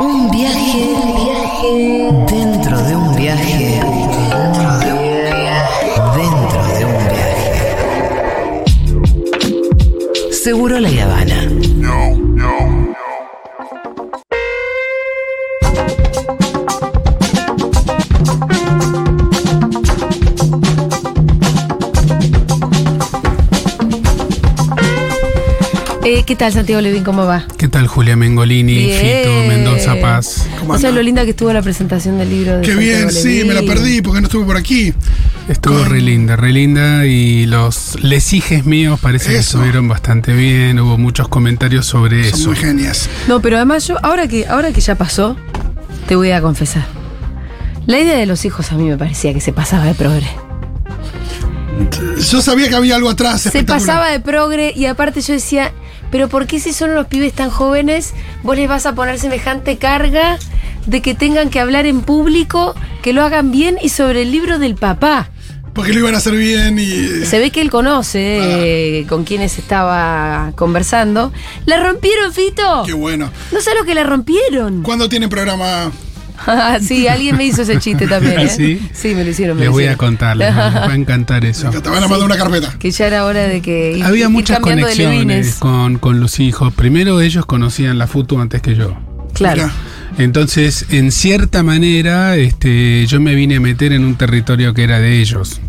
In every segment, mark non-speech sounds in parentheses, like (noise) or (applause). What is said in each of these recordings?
Un viaje, dentro de un viaje, dentro de un viaje, dentro de un viaje. Seguro la Habana. ¿Qué tal, Santiago Levín? ¿Cómo va? ¿Qué tal Julia Mengolini, Bien. Fito Mendoza Paz? O sea, lo linda que estuvo la presentación del libro de Qué Santiago bien, sí, me la perdí porque no estuve por aquí. Estuvo re linda, re linda y los lesijes míos parece que estuvieron bastante bien, hubo muchos comentarios sobre Son eso. muy genias. No, pero además yo, ahora que, ahora que ya pasó, te voy a confesar. La idea de los hijos a mí me parecía que se pasaba de progre. Yo sabía que había algo atrás. Se pasaba de progre y aparte yo decía, pero ¿por qué si son unos pibes tan jóvenes vos les vas a poner semejante carga de que tengan que hablar en público, que lo hagan bien y sobre el libro del papá? Porque lo iban a hacer bien y. Se ve que él conoce eh, con quienes estaba conversando. ¿La rompieron, Fito? Qué bueno. No sé lo que la rompieron. ¿Cuándo tienen programa? Ah, (laughs) sí, alguien me hizo ese chiste también. ¿eh? ¿Sí? Sí, me lo hicieron. me Les lo voy a contar, les va les va a encantar eso. Te van a mandar una carpeta. Que ya era hora de que. ir- Había ir muchas conexiones con, con los hijos. Primero ellos conocían la FUTU antes que yo. Claro. Mira. Entonces, en cierta manera, este, yo me vine a meter en un territorio que era de ellos.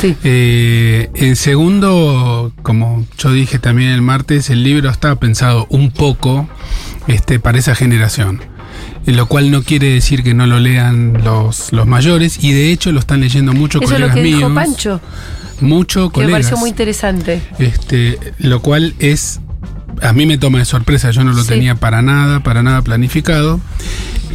Sí. Eh, en segundo, como yo dije también el martes, el libro está pensado un poco este, para esa generación. Lo cual no quiere decir que no lo lean los, los mayores, y de hecho lo están leyendo muchos Eso es lo colegas que míos. dijo Pancho, Mucho que me colegas. pareció muy interesante. Este, lo cual es. A mí me toma de sorpresa, yo no lo Sí. tenía para nada, para nada planificado.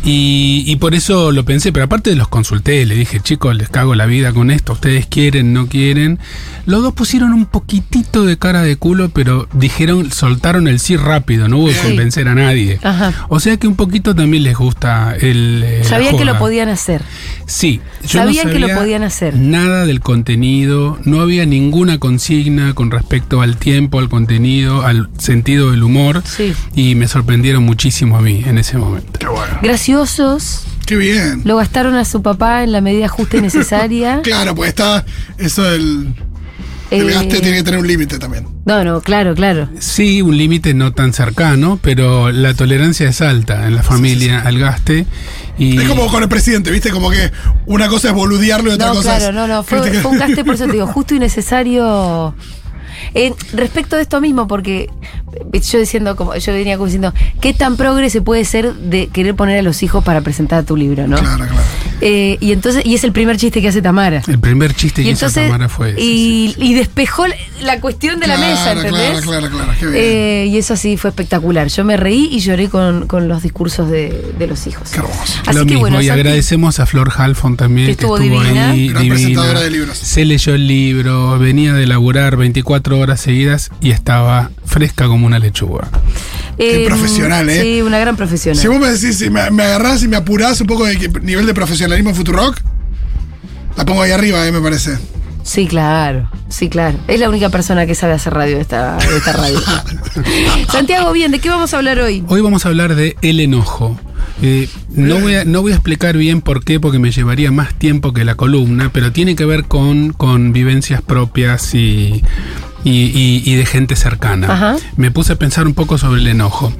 Y, y por eso lo pensé, pero aparte los consulté, le dije, chicos, les cago la vida con esto, ustedes quieren, no quieren. Los dos pusieron un poquitito de cara de culo, pero dijeron, soltaron el sí rápido, no hubo que Sí. convencer a nadie. Ajá. O sea que un poquito también les gusta el... eh, la Sabía que lo podían hacer. Sí, yo no Sabían que lo podían hacer. Nada del contenido, no había ninguna consigna con respecto al tiempo, al contenido, al sentido del humor. Sí. Y me sorprendieron muchísimo a mí en ese momento. Graciosos. Qué bien. Lo gastaron a su papá en la medida justa y necesaria. (laughs) Claro, pues está. Eso del. El Eh, gaste tiene que tener un límite también. No, no, claro, claro. Sí, un límite no tan cercano, pero la tolerancia es alta en la familia al gaste. Y Es como con el presidente, ¿viste? Como que una cosa es boludearlo y otra No, cosa claro, es. no, no. Fue, fue un gaste, por eso te digo, justo y necesario. En- respecto de esto mismo, porque yo diciendo, como yo venía como diciendo, ¿qué tan progre se puede ser de querer poner a los hijos para presentar tu libro, no? Claro, claro. Eh, y entonces, y es el primer chiste que hace Tamara. el primer chiste Y que hizo entonces, Tamara fue ese, y, y despejó la- cuestión de la mesa, ¿entendés? Claro, claro, claro. Qué bien. Eh, y eso sí fue espectacular. Yo me reí y lloré con, con los discursos de, de los hijos. Qué hermoso. Así Lo que mismo, bueno, y Santi, agradecemos a Flor Halfon también, Que que estuvo estuvo, divina. ahí. Gran divina. presentadora de libros. Se leyó el libro, venía de laburar 24 horas seguidas y estaba fresca como una lechuga. Qué profesional, ¿eh? Sí, una gran profesional. Si vos me decís, si me, me agarrás y me apurás un poco de que- nivel de profesionalismo en Futurock, la pongo ahí arriba, eh, me parece. Sí, claro, sí, claro. Es la única persona que sabe hacer radio de esta, de esta radio. (laughs) Santiago, bien, ¿de qué vamos a hablar hoy? Hoy vamos a hablar de el enojo. Eh, no, voy a, no voy a explicar bien por qué, porque me llevaría más tiempo que la columna, pero tiene que ver con, con vivencias propias y, y, y- y de gente cercana. Ajá. Me puse a pensar un poco sobre el enojo.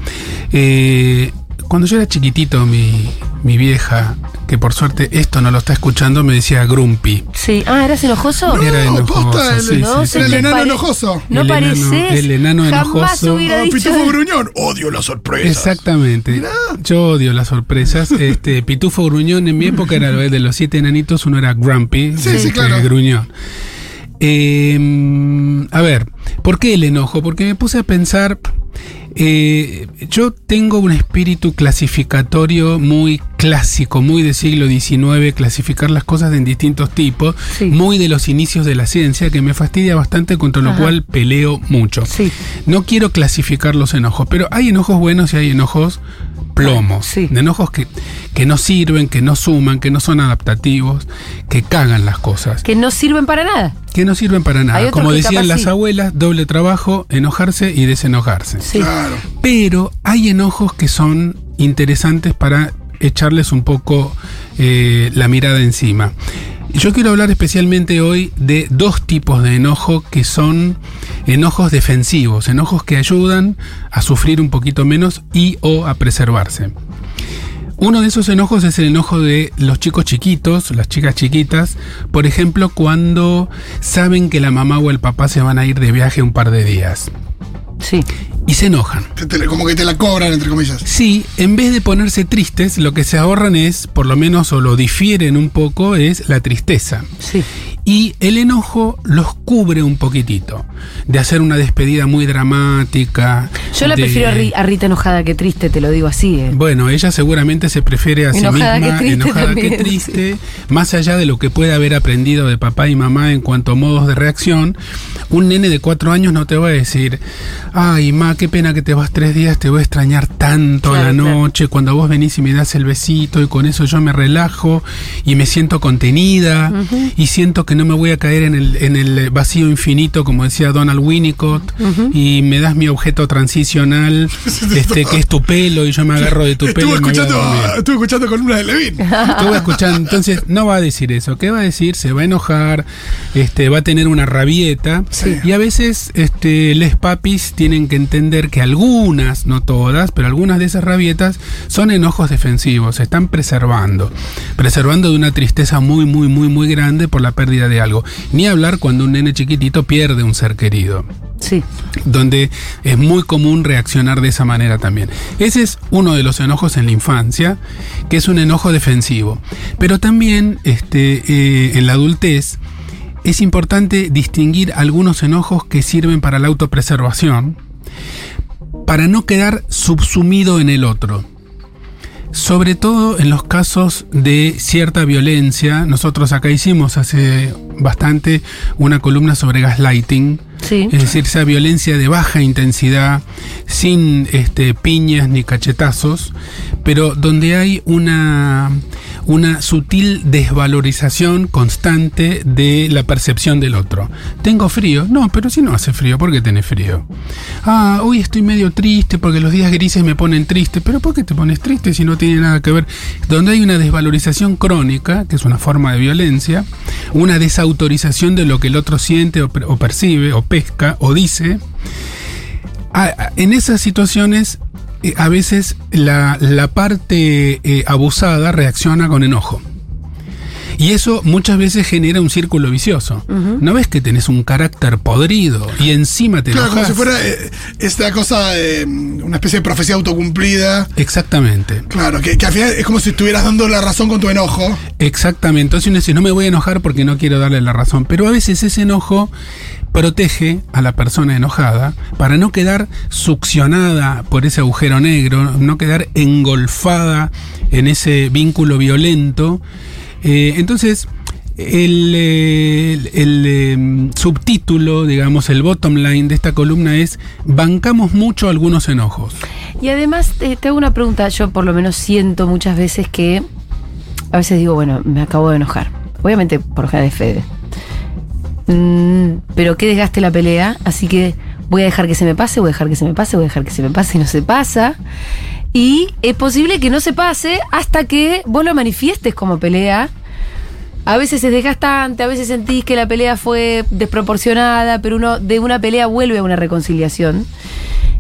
Eh, cuando yo era chiquitito, mi, mi vieja, que por suerte esto no lo está escuchando, me decía grumpy. Sí. Ah, ¿eras enojoso? Era No, enojoso, posta, el- sí, No, sí, el sí. enano enojoso. No El enano- pareces. el enano Jamás enojoso. hubiera Oh, dicho. Pitufo Gruñón, odio las sorpresas. Exactamente. Yo odio las sorpresas. (laughs) Este Pitufo Gruñón en mi época era de los siete enanitos, uno era Grumpy, Sí, sí, claro. Gruñón. Eh, a ver, ¿por qué el enojo? Porque me puse a pensar. Eh, yo tengo un espíritu clasificatorio muy clásico, muy de siglo XIX, clasificar las cosas en distintos tipos, Sí. muy de los inicios de la ciencia, que me fastidia bastante, contra lo Ajá. cual peleo mucho. Sí. No quiero clasificar los enojos, pero hay enojos buenos y hay enojos plomos. Sí. De enojos que, que no sirven, que no suman, que no son adaptativos, que cagan las cosas, Que no sirven para nada. que no sirven para nada. Como decían las sí. abuelas, doble trabajo, enojarse y desenojarse. Sí. Claro. Claro. Pero hay enojos que son interesantes para echarles un poco eh, la mirada encima. Yo quiero hablar especialmente hoy de dos tipos de enojo que son enojos defensivos, enojos que ayudan a sufrir un poquito menos y o a preservarse. Uno de esos enojos es el enojo de los chicos chiquitos, las chicas chiquitas, por ejemplo, cuando saben que la mamá o el papá se van a ir de viaje un par de días Sí. Y se enojan. Como que te la cobran, entre comillas. Sí, en vez de ponerse tristes, lo que se ahorran es, por lo menos, o lo difieren un poco, es la tristeza. Sí. Y el enojo los cubre un poquitito. De hacer una despedida muy dramática. Yo la de- prefiero a, Ri- a Rita enojada que triste, te lo digo así. eh. Bueno, ella seguramente se prefiere a sí misma que enojada también, (laughs) que triste, más allá de lo que puede haber aprendido de papá y mamá en cuanto a modos de reacción. Un nene de cuatro años no te va a decir, ay, ma, qué pena que te vas tres días, te voy a extrañar tanto a la claro. noche, cuando vos venís y me das el besito y con eso yo me relajo y me siento contenida y siento que no me voy a caer en el, en el vacío infinito, como decía Donald Winnicott, y me das mi objeto transicional, (laughs) este que es tu pelo y yo me agarro de tu pelo. Estuve a escuchando, estuve escuchando columna de Levin. (laughs) Estuve escuchando, entonces no va a decir eso. ¿Qué va a decir? Se va a enojar, este, va a tener una rabieta. Sí. Y a veces este, les papis tienen que entender que algunas, no todas, pero algunas de esas rabietas son enojos defensivos, se están preservando. Preservando de una tristeza muy, muy, muy, muy grande por la pérdida de algo. Ni hablar cuando un nene chiquitito pierde un ser querido Sí. donde es muy común reaccionar de esa manera también. Ese es uno de los enojos en la infancia, que es un enojo defensivo. Pero también este, eh, en la adultez es importante distinguir algunos enojos que sirven para la autopreservación, para no quedar subsumido en el otro. Sobre todo en los casos de cierta violencia, nosotros acá hicimos hace bastante una columna sobre gaslighting, Es decir, esa violencia de baja intensidad, sin este, piñas ni cachetazos, pero donde hay una, una sutil desvalorización constante de la percepción del otro. ¿Tengo frío? No, pero si no hace frío, ¿por qué tenés frío? Ah, hoy estoy medio triste porque los días grises me ponen triste, pero ¿por qué te pones triste si no tiene nada que ver? Donde hay una desvalorización crónica, que es una forma de violencia, una desautorización de lo que el otro siente o, o percibe o pesca o dice, en esas situaciones eh, a veces la, la parte eh, abusada reacciona con enojo. Y eso muchas veces genera un círculo vicioso. ¿No ves que tenés un carácter podrido y encima te Claro, como enojas? si fuera eh, esta cosa de mm, una especie de profecía autocumplida. Exactamente. Claro, que, que al final es como si estuvieras dando la razón con tu enojo. Exactamente. Entonces uno dice, no me voy a enojar porque no quiero darle la razón. Pero a veces ese enojo protege a la persona enojada para no quedar succionada por ese agujero negro, no quedar engolfada en ese vínculo violento. Eh, entonces, el, eh, eh, subtítulo, digamos, el bottom line de esta columna es Bancamos mucho algunos enojos. Y además te hago una pregunta, yo por lo menos siento muchas veces que a veces digo, bueno, me acabo de enojar. Obviamente por de Fede. Mm, pero que desgaste la pelea, así que voy a dejar que se me pase, voy a dejar que se me pase, voy a dejar que se me pase y no se pasa. Y es posible que no se pase hasta que vos lo manifiestes como pelea. A veces es desgastante, a veces sentís que la pelea fue desproporcionada, pero uno de una pelea vuelve a una reconciliación.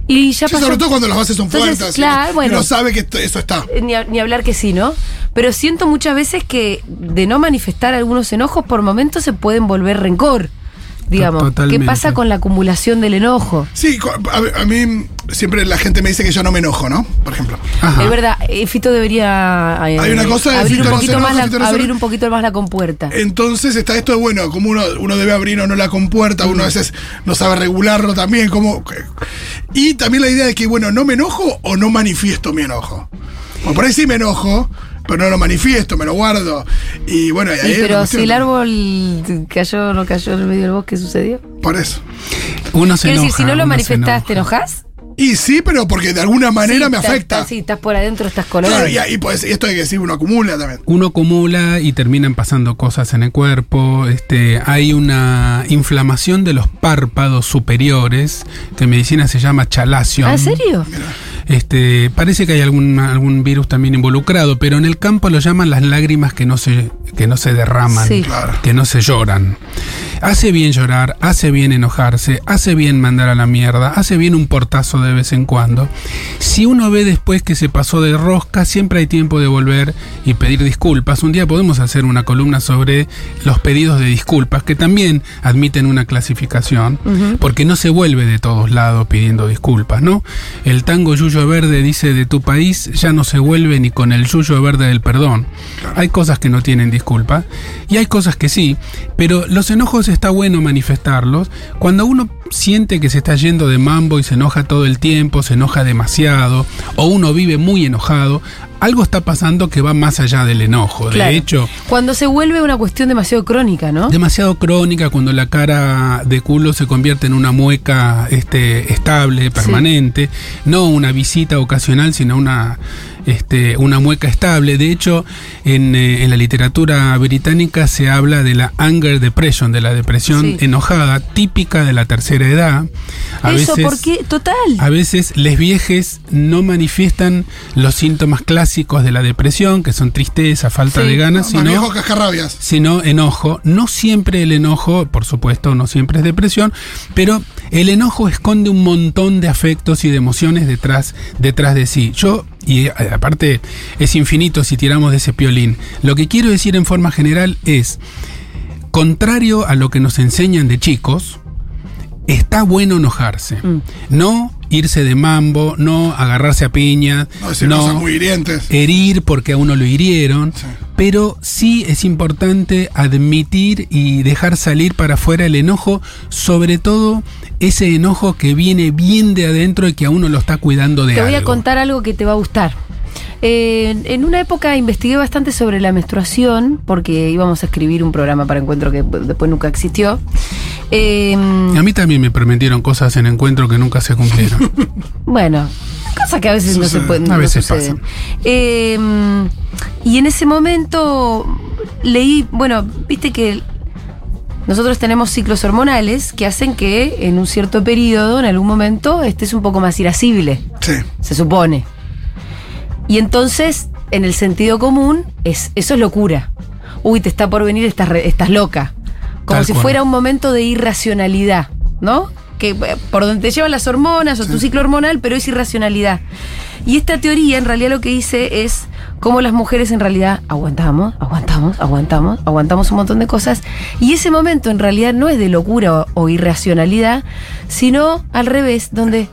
Y ya Sí, pasó. sobre todo cuando las bases son Entonces, fuertes. claro, bueno. uno sabe que esto- eso está. Eh, Ni, a- ni hablar que sí, ¿no? Pero siento muchas veces que de no manifestar algunos enojos, por momentos se pueden volver rencor. Digamos, ¿qué Totalmente. pasa con la acumulación del enojo? Sí, a, a mí siempre la gente me dice que yo no me enojo, ¿no? Por ejemplo. Ajá. Es verdad, eh, Fito debería eh, Hay una cosa de abrir, Fito un no poquito más la, no abrir un poquito más la compuerta. Entonces está esto de, bueno, como uno, uno debe abrir o no la compuerta, uno a veces no sabe regularlo también, como... Y también la idea de que, bueno, no me enojo o no manifiesto mi enojo. O por ahí sí me enojo, pero no lo manifiesto, me lo guardo. Y bueno, y ahí Sí, pero si el árbol cayó o no cayó en el medio del bosque, ¿sucedió? Por eso. Uno se Quiero decir, si no lo manifestás, ¿te enoja. enojas? Y sí, pero porque de alguna manera Sí, me afecta. estás- sí, estás por adentro, estás colorado. Claro, y, y pues esto hay que decir, uno acumula también. Uno acumula y terminan pasando cosas en el cuerpo. Este, hay una inflamación de los párpados superiores, que en medicina se llama chalación. ¿Ah, ¿En serio? Este, parece que hay algún, algún virus también involucrado, pero en el campo lo llaman las lágrimas que no se, que no se derraman, Sí. Que no se lloran. Hace bien llorar, hace bien enojarse, hace bien mandar a la mierda, hace bien un portazo de vez en cuando. Si uno ve después que se pasó de rosca, siempre hay tiempo de volver y pedir disculpas. Un día podemos hacer una columna sobre los pedidos de disculpas, que también admiten una clasificación, porque no se vuelve de todos lados pidiendo disculpas, ¿no? El tango Yuyo Verde dice de tu país ya no se vuelve ni con el Yuyo Verde del perdón. Hay cosas que no tienen disculpa y hay cosas que sí, pero los enojos está bueno manifestarlos. Cuando uno siente que se está yendo de mambo y se enoja todo el tiempo, se enoja demasiado, o uno vive muy enojado, algo está pasando que va más allá del enojo. Claro. De hecho, Cuando se vuelve una cuestión demasiado crónica, ¿no? demasiado crónica cuando la cara de culo se convierte en una mueca este, estable, permanente, no una visita ocasional, sino una, este, una mueca estable. De hecho, en, eh, en la literatura británica se habla de la anger depression, de la depresión Sí. enojada, típica de la tercera edad. A Eso, veces, porque, total. a veces les viejes no manifiestan los síntomas clásicos de la depresión, que son tristeza, falta Sí. de ganas, Más sino cascarrabias. sino enojo. No siempre el enojo, por supuesto, no siempre es depresión, pero el enojo esconde un montón de afectos y de emociones detrás, detrás de sí. Yo, y eh, aparte es infinito si tiramos de ese piolín, lo que quiero decir en forma general es, contrario a lo que nos enseñan de chicos, está bueno enojarse. Mm. No irse de mambo, no agarrarse a piña, No decir cosas muy hirientes. herir porque a uno lo hirieron, Sí. pero sí es importante admitir y dejar salir para afuera el enojo, sobre todo ese enojo que viene bien de adentro y que a uno lo está cuidando de Te voy a contar algo que te va a gustar. Eh, en una época investigué bastante sobre la menstruación, porque íbamos a escribir un programa para encuentro que después nunca existió. Eh, A mí también me prometieron cosas en encuentro que nunca se cumplieron. (laughs) bueno, cosas que a veces no se pueden. A no veces suceden. pasan. Eh, y en ese momento leí, bueno, viste que nosotros tenemos ciclos hormonales que hacen que en un cierto periodo, en algún momento, estés un poco más irascible. Sí. se supone. Y entonces, en el sentido común, es, eso es locura. Uy, te está por venir, estás, re- estás loca. Como Tal si cual. fuera un momento de irracionalidad, ¿no? Que eh, por donde te llevan las hormonas o tu ciclo hormonal, pero es irracionalidad. Y esta teoría, en realidad, lo que dice es cómo las mujeres en realidad aguantamos, aguantamos, aguantamos, aguantamos un montón de cosas. Y ese momento, en realidad, no es de locura o, o irracionalidad, sino al revés, donde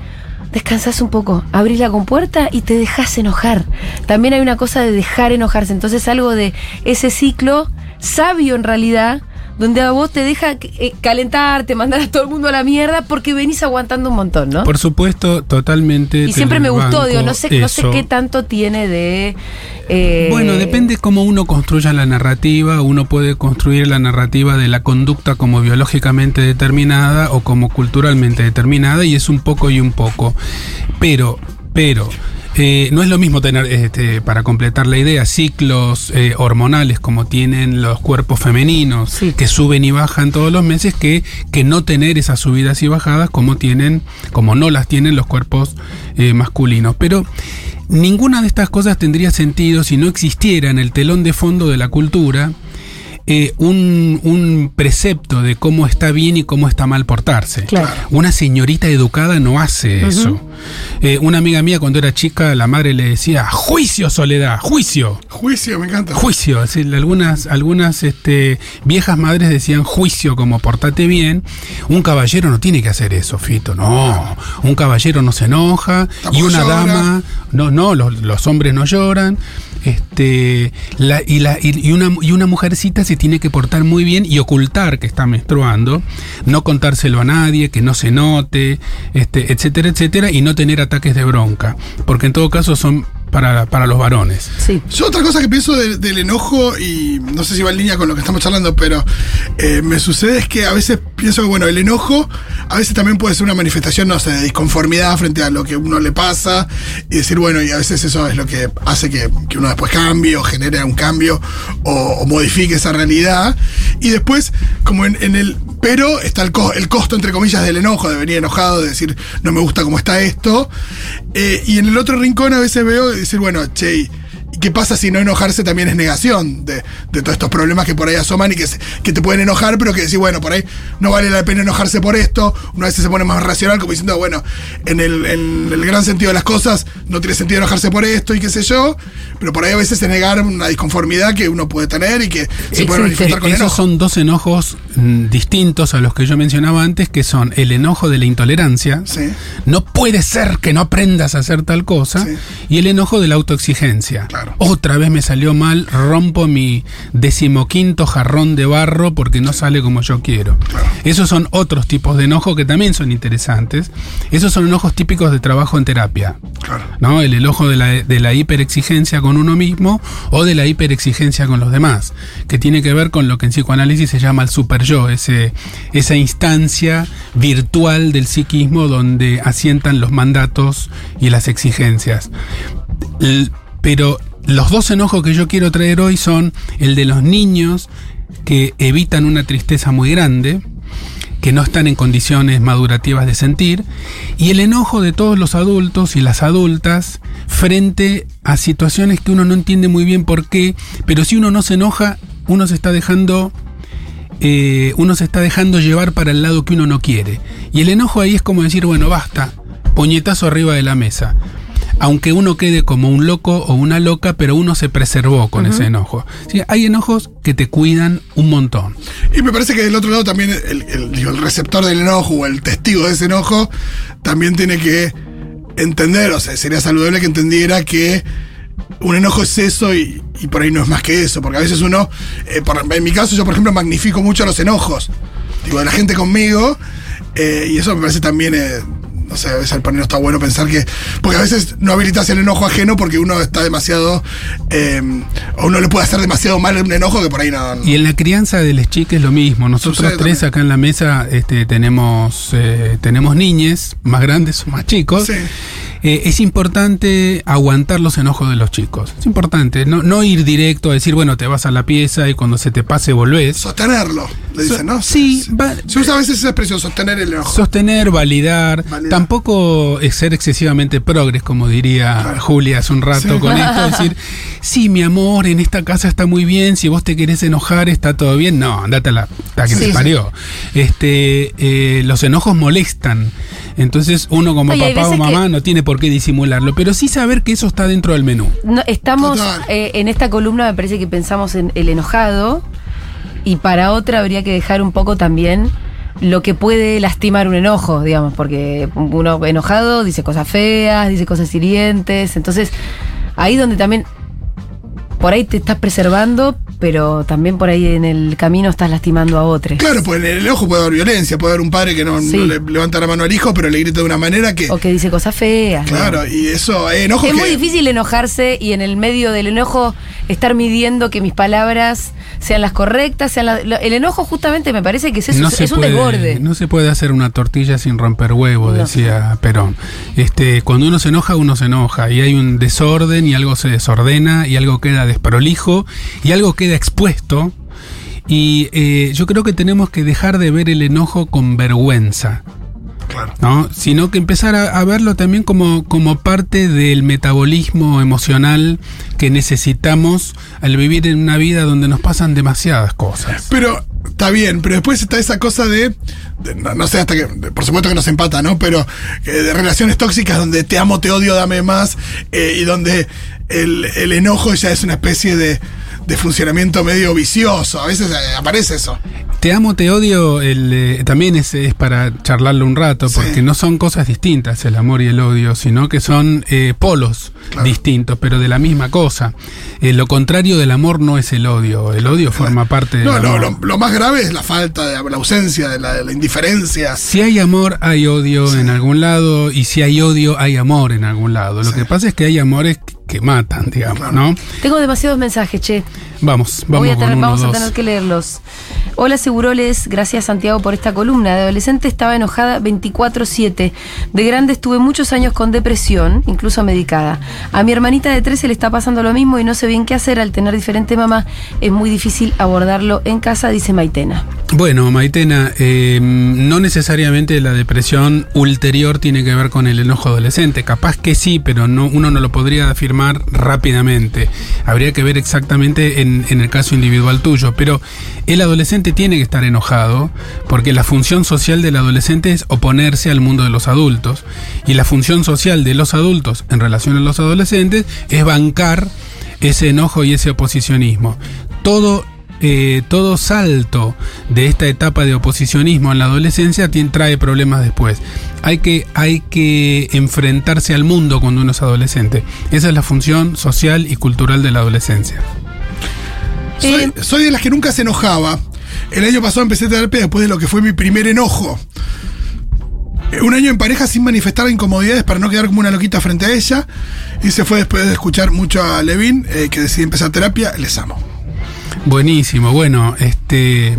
descansas un poco, abrís la compuerta y te dejas enojar. También hay una cosa de dejar enojarse. Entonces algo de ese ciclo sabio en realidad, donde a vos te deja eh, calentarte, mandar a todo el mundo a la mierda porque venís aguantando un montón, ¿no? Por supuesto, totalmente. y siempre me gustó, banco, digo, no sé, no sé qué tanto tiene de... eh, Bueno, depende cómo uno construya la narrativa. Uno puede construir la narrativa de la conducta como biológicamente determinada o como culturalmente determinada y es un poco y un poco. Pero, pero, eh, no es lo mismo tener, este, para completar la idea, ciclos eh, hormonales como tienen los cuerpos femeninos Sí. que suben y bajan todos los meses que, que no tener esas subidas y bajadas como tienen, como no las tienen los cuerpos eh, masculinos. Pero ninguna de estas cosas tendría sentido si no existiera en el telón de fondo de la cultura eh, un, un precepto de cómo está bien y cómo está mal portarse. Claro. Una señorita educada no hace eso. Eh, una amiga mía cuando era chica, la madre le decía, juicio, Soledad, juicio. Juicio, me encanta. Juicio, es decir, algunas, algunas este, viejas madres decían juicio como portate bien. Un caballero no tiene que hacer eso, Fito, no. Un caballero no se enoja y una llora. dama, no, no, los, los hombres no lloran. Este, la, y, la, y, y una, y una mujercita se tiene que portar muy bien y ocultar que está menstruando, no contárselo a nadie, que no se note, este, etcétera, etcétera, y no tener ataques de bronca, porque en todo caso son para, para los varones. Sí. Yo otra cosa que pienso de- del enojo, y no sé si va en línea con lo que estamos charlando, pero eh, me sucede es que a veces pienso que, bueno, el enojo a veces también puede ser una manifestación, no sé, de disconformidad frente a lo que uno le pasa y decir, bueno, y a veces eso es lo que hace que, uno después cambie o genere un cambio o, modifique esa realidad. Y después, como en, el. Pero está el, co- el costo, entre comillas, del enojo, de venir enojado, de decir, no me gusta cómo está esto. Eh, y en el otro rincón a veces veo decir, bueno, che, ¿y qué pasa si no enojarse también es negación de, de todos estos problemas que por ahí asoman y que, se- que te pueden enojar, pero que decir, bueno, por ahí no vale la pena enojarse por esto? Una vez se pone más racional, como diciendo, bueno, en el, en el gran sentido de las cosas, no tiene sentido enojarse por esto y qué sé yo, pero por ahí a veces es negar una disconformidad que uno puede tener y que se puede manifestar con Esos enojo. son dos enojos mm, distintos a los que yo mencionaba antes, que son el enojo de la intolerancia. Sí. No puede ser que no aprendas a hacer tal cosa. Sí. Y el enojo de la autoexigencia. Claro. Otra vez me salió mal, rompo mi decimoquinto jarrón de barro porque no sale como yo quiero. Esos son otros tipos de enojo que también son interesantes. Esos son enojos típicos de trabajo en terapia. ¿no? El enojo de la, de la hiperexigencia con uno mismo o de la hiperexigencia con los demás, que tiene que ver con lo que en psicoanálisis se llama el super yo, ese, esa instancia virtual del psiquismo donde asientan los mandatos y las exigencias. Pero los dos enojos que yo quiero traer hoy son el de los niños que evitan una tristeza muy grande, que no están en condiciones madurativas de sentir, y el enojo de todos los adultos y las adultas frente a situaciones que uno no entiende muy bien por qué, pero si uno no se enoja, uno se está dejando eh, uno se está dejando llevar para el lado que uno no quiere. Y el enojo ahí es como decir, bueno, basta, puñetazo arriba de la mesa. Aunque uno quede como un loco o una loca, pero uno se preservó con ese enojo. Sí, hay enojos que te cuidan un montón. Y me parece que del otro lado también el, el- receptor del enojo o el testigo de ese enojo también tiene que entender, o sea, sería saludable que entendiera que un enojo es eso y, y por ahí no es más que eso, porque a veces uno, eh, por- en mi caso yo por ejemplo magnifico mucho los enojos, digo, de la gente conmigo, eh, y eso me parece también... eh, no sé, a veces al panel está bueno pensar que. Porque a veces no habilitas el enojo ajeno porque uno está demasiado. eh, o uno le puede hacer demasiado mal un enojo que por ahí no. Y en la crianza de les chiques es lo mismo. Nosotros Sucede tres también. acá en la mesa este, tenemos, eh, tenemos niñes, más grandes o más chicos. Sí. Eh, es importante aguantar los enojos de los chicos. Es importante. No, no ir directo a decir, bueno, te vas a la pieza y cuando se te pase volvés. Sostenerlo, le dicen, ¿no? Sí, Se- va- Se usa a veces esa expresión, sostener el enojo. Sostener, validar, Validar. tampoco es ser excesivamente progres, como diría Claro. Julia hace un rato Sí. con esto, decir, (laughs) sí, mi amor, en esta casa está muy bien, si vos te querés enojar, está todo bien. No, andate a la, la que Sí, te sí. parió. Este, eh, los enojos molestan. Entonces uno como Oye, papá o mamá no tiene por qué disimularlo, pero sí saber que eso está dentro del menú. No, estamos eh, en esta columna, me parece que pensamos en el enojado y para otra habría que dejar un poco también lo que puede lastimar un enojo, digamos, porque uno enojado dice cosas feas, dice cosas hirientes, entonces ahí donde también por ahí te estás preservando, pero también por ahí en el camino estás lastimando a otros. Claro, pues en el enojo puede haber violencia, puede haber un padre que no, Sí. no le levanta la mano al hijo, pero le grita de una manera que. O que dice cosas feas. Claro, y eso, hay enojos Es que. muy difícil enojarse y en el medio del enojo estar midiendo que mis palabras sean las correctas, sean el enojo justamente me parece que es, eso, no es un puede, desborde. No se puede hacer una tortilla sin romper huevo, No. decía Perón. Este, cuando uno se enoja, uno se enoja. Y hay un desorden y algo se desordena y algo queda desprolijo y algo queda expuesto. Y eh, yo creo que tenemos que dejar de ver el enojo con vergüenza. Claro. ¿no? Sino que empezar a, a verlo también como, como parte del metabolismo emocional que necesitamos al vivir en una vida donde nos pasan demasiadas cosas. Pero está bien, pero después está esa cosa de, de- no, no sé hasta que, de- por supuesto que nos empata, ¿no? Pero eh, de relaciones tóxicas donde te amo, te odio, dame más, eh, y donde el, el enojo ya es una especie de, de funcionamiento medio vicioso. A veces eh, aparece eso. Te amo, te odio, el, eh, también es, es para charlarlo un rato, Sí. porque no son cosas distintas el amor y el odio, sino que son eh, polos Claro. distintos, pero de la misma cosa. Eh, lo contrario del amor no es el odio, el odio forma parte del No, no, lo, lo más grave es la falta, de la ausencia, de la, de la indiferencia. Si hay amor, hay odio en algún lado, y si hay odio, hay amor en algún lado. Lo Sí. que pasa es que hay amores que matan, digamos, ¿no? Tengo demasiados mensajes, che. Vamos, vamos Voy a con tener- uno, vamos a tener que leerlos. Hola Seguroles, gracias Santiago por esta columna. De adolescente estaba enojada 24/7. De grande estuve muchos años con depresión, incluso medicada. A mi hermanita de 13 le está pasando lo mismo y no sé bien qué hacer al tener diferente mamá. Es muy difícil abordarlo en casa, dice Maitena. Bueno, Maitena, eh, no necesariamente la depresión ulterior tiene que ver con el enojo adolescente. Capaz que sí, pero no, uno no lo podría afirmar rápidamente. Habría que ver exactamente en, en el caso individual tuyo. Pero el adolescente tiene que estar enojado porque la función social del adolescente es oponerse al mundo de los adultos. Y la función social de los adultos en relación a los adolescentes es bancar ese enojo y ese oposicionismo. Todo eh, todo salto de esta etapa de oposicionismo en la adolescencia trae problemas después. Hay que, hay que enfrentarse al mundo cuando uno es adolescente. Esa es la función social y cultural de la adolescencia. Soy, Eh, soy de las que nunca se enojaba. El año pasado empecé terapia después de lo que fue mi primer enojo. Eh, Un año en pareja sin manifestar incomodidades para no quedar como una loquita frente a ella. Y se fue después de escuchar mucho a Levin, eh, que decidí empezar terapia. Les amo. Buenísimo, bueno, este.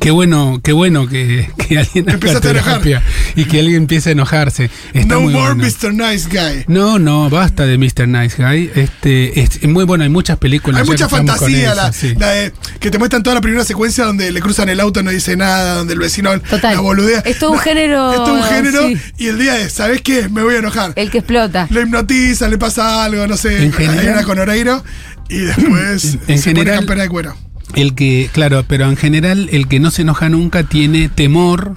Qué bueno, qué bueno que, que alguien haga Empezaste a enojar. terapia y que alguien empiece a enojarse. Está no muy more bueno. Mr. Nice Guy. No, no, basta de Mr. Nice Guy. Este, es muy bueno, hay muchas películas. Hay mucha fantasía, eso, la, sí. la de- que te muestran toda la primera secuencia donde le cruzan el auto, no dice nada, donde el vecino Total. la boludea. Es todo un No, género, Es todo un género sí. y el día es, ¿sabes qué? Me voy a enojar. El que explota. Lo hipnotiza, le pasa algo, no sé, En general- hay una con Oreiro y después En se general- pone campera de cuero. El que, claro, pero en general el que no se enoja nunca tiene temor,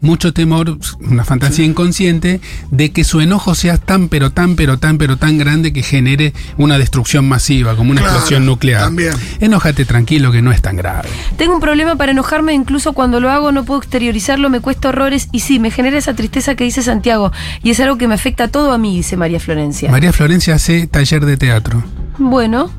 mucho temor, una fantasía inconsciente, de que su enojo sea tan, pero tan, pero tan, pero tan grande que genere una destrucción masiva, como una Claro, explosión nuclear. también. Enójate tranquilo que no es tan grave. Tengo un problema para enojarme, incluso cuando lo hago no puedo exteriorizarlo, me cuesta horrores y sí, me genera esa tristeza que dice Santiago y es algo que me afecta todo a mí, dice María Florencia. María Florencia hace taller de teatro. Bueno.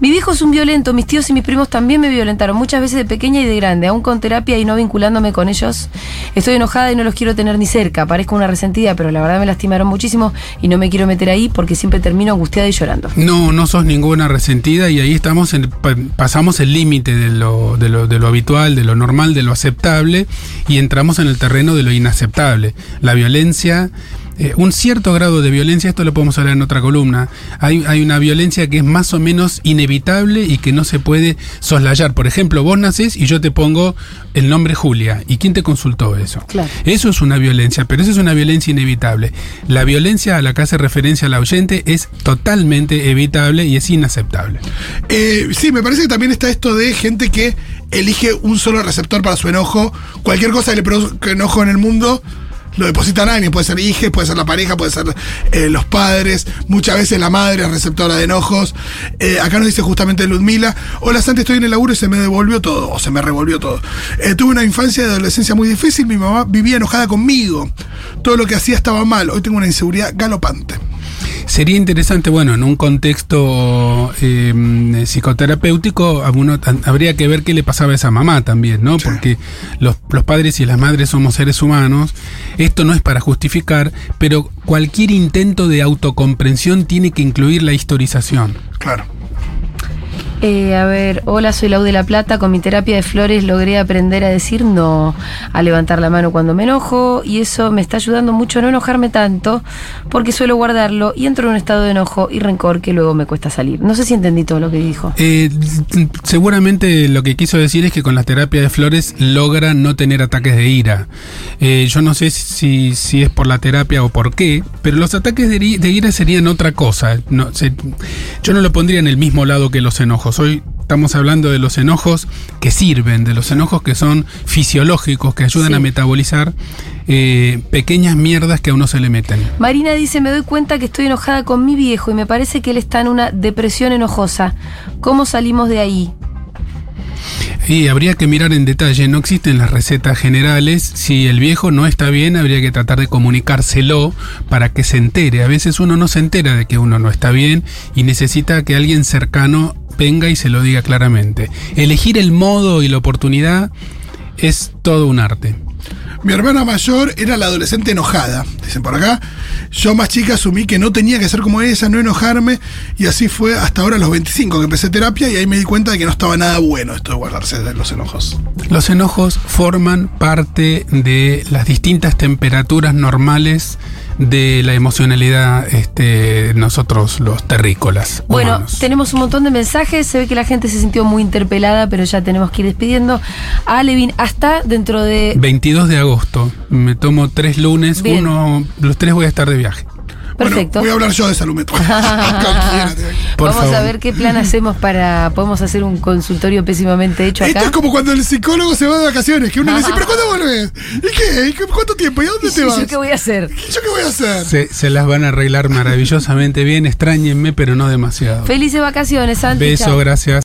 Mi viejo es un violento, mis tíos y mis primos también me violentaron, muchas veces de pequeña y de grande, aún con terapia y no vinculándome con ellos. Estoy enojada y no los quiero tener ni cerca, parezco una resentida, pero la verdad me lastimaron muchísimo y no me quiero meter ahí porque siempre termino angustiada y llorando. No, no sos ninguna resentida y ahí estamos en- pa- pasamos el límite de lo, de, lo, de lo habitual, de lo normal, de lo aceptable y entramos en el terreno de lo inaceptable. La violencia, eh, un cierto grado de violencia, esto lo podemos hablar en otra columna, hay, hay una violencia que es más o menos inevitable y que no se puede soslayar. Por ejemplo, vos nacés y yo te pongo el nombre Julia. ¿Y quién te consultó eso? Claro. Eso es una violencia, pero eso es una violencia inevitable. La violencia a la que hace referencia al oyente es totalmente evitable y es inaceptable. Eh, sí, me parece que también está esto de gente que elige un solo receptor para su enojo. Cualquier cosa que le produzca enojo en el mundo lo deposita en alguien. Puede ser hija, puede ser la pareja, puede ser eh, los padres. Muchas veces la madre es receptora de enojos. Eh, acá nos dice justamente Ludmila: Hola, Santi, estoy en el laburo y se me devolvió todo, o se me revolvió todo. Eh, tuve una infancia y adolescencia muy difícil. Mi mamá vivía enojada conmigo. Todo lo que hacía estaba mal. Hoy tengo una inseguridad galopante. Sería interesante, bueno, en un contexto eh, psicoterapéutico, uno habría que ver qué le pasaba a esa mamá también, ¿no? Porque los, los padres y las madres somos seres humanos. Esto no es para justificar, pero cualquier intento de autocomprensión tiene que incluir la historización. Claro. Eh, a ver, hola, soy Lau de la Plata. Con mi terapia de flores logré aprender a decir no, a levantar la mano cuando me enojo y eso me está ayudando mucho a no enojarme tanto porque suelo guardarlo y entro en un estado de enojo y rencor que luego me cuesta salir. No sé si entendí todo lo que dijo. Eh, seguramente lo que quiso decir es que con la terapia de flores logra no tener ataques de ira. Eh, yo no sé si, si es por la terapia o por qué, pero los ataques de, ira serían otra cosa. Yo no lo pondría en el mismo lado que los enojos. Hoy estamos hablando de los enojos que sirven, de los enojos que son fisiológicos, que ayudan Sí. a metabolizar eh, pequeñas mierdas que a uno se le meten. Marina dice, me doy cuenta que estoy enojada con mi viejo y me parece que él está en una depresión enojosa. ¿Cómo salimos de ahí? Y habría que mirar en detalle, no existen las recetas generales. Si el viejo no está bien, habría que tratar de comunicárselo para que se entere. A veces uno no se entera de que uno no está bien y necesita que alguien cercano venga y se lo diga claramente. Elegir el modo y la oportunidad es todo un arte. Mi hermana mayor era la adolescente enojada, dicen por acá. Yo más chica asumí que no tenía que ser como ella, no enojarme, y así fue hasta ahora a los 25 que empecé terapia y ahí me di cuenta de que no estaba nada bueno esto de guardarse de los enojos. Los enojos forman parte de las distintas temperaturas normales de la emocionalidad este, nosotros los terrícolas. Bueno, humanos. tenemos un montón de mensajes. Se ve que la gente se sintió muy interpelada, pero ya tenemos que ir despidiendo. A Levin, hasta dentro de. 22 de agosto. Me tomo tres lunes. Bien. Uno, los tres voy a estar de viaje. Perfecto. Bueno, voy a hablar yo de salud mental. (laughs) Vamos a ver qué plan hacemos para. Podemos hacer un consultorio pésimamente hecho Esto acá. es como cuando el psicólogo se va de vacaciones, que uno le dice, ¿pero cuándo volvés? ¿Y qué? ¿Y qué- ¿Cuánto tiempo? ¿Y a dónde Sí, te vas? ¿Yo qué voy a hacer? ¿Y yo qué voy a hacer? Se, se las van a arreglar maravillosamente bien. Extrañenme, pero no demasiado. Felices vacaciones, Santi. Beso, chao. gracias.